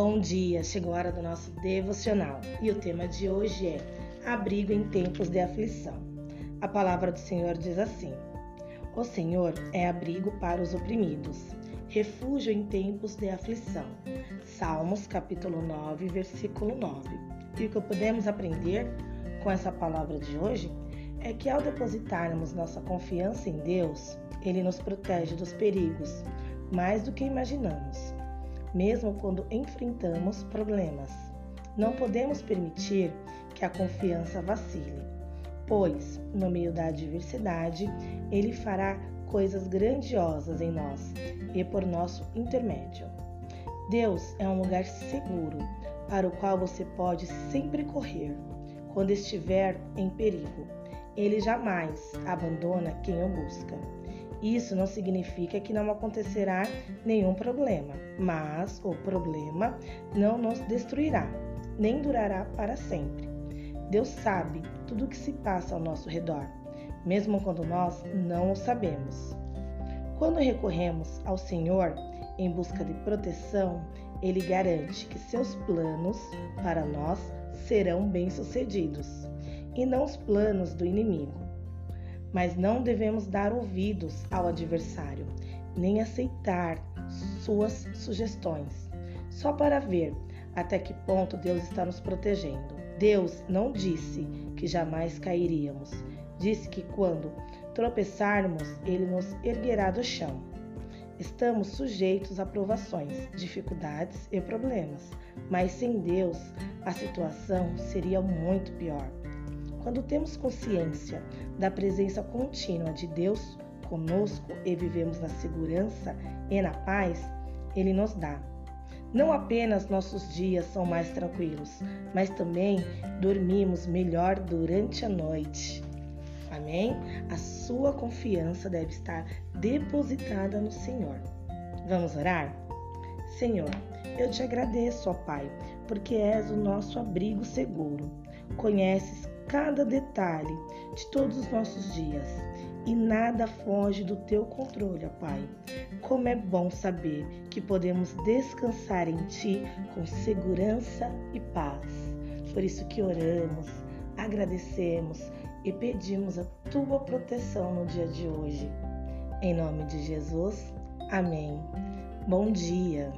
Bom dia, chegou a hora do nosso devocional e o tema de hoje é Abrigo em tempos de aflição. A palavra do Senhor diz assim: O Senhor é abrigo para os oprimidos, refúgio em tempos de aflição. Salmos capítulo 9, versículo 9. E o que podemos aprender com essa palavra de hoje é que ao depositarmos nossa confiança em Deus, Ele nos protege dos perigos, mais do que imaginamos mesmo quando enfrentamos problemas. Não podemos permitir que a confiança vacile, pois, no meio da adversidade, Ele fará coisas grandiosas em nós e por nosso intermédio. Deus é um lugar seguro para o qual você pode sempre correr quando estiver em perigo. Ele jamais abandona quem o busca. Isso não significa que não acontecerá nenhum problema, mas o problema não nos destruirá, nem durará para sempre. Deus sabe tudo o que se passa ao nosso redor, mesmo quando nós não o sabemos. Quando recorremos ao Senhor em busca de proteção, Ele garante que seus planos para nós serão bem-sucedidos e não os planos do inimigo mas não devemos dar ouvidos ao adversário, nem aceitar suas sugestões, só para ver até que ponto Deus está nos protegendo. Deus não disse que jamais cairíamos, disse que quando tropeçarmos, Ele nos erguerá do chão. Estamos sujeitos a provações, dificuldades e problemas, mas sem Deus a situação seria muito pior. Quando temos consciência da presença contínua de Deus conosco e vivemos na segurança e na paz, Ele nos dá. Não apenas nossos dias são mais tranquilos, mas também dormimos melhor durante a noite. Amém? A sua confiança deve estar depositada no Senhor. Vamos orar? Senhor, eu te agradeço, ó Pai, porque és o nosso abrigo seguro. Conheces cada detalhe de todos os nossos dias e nada foge do teu controle, Pai. Como é bom saber que podemos descansar em Ti com segurança e paz. Por isso que oramos, agradecemos e pedimos a Tua proteção no dia de hoje. Em nome de Jesus, amém. Bom dia.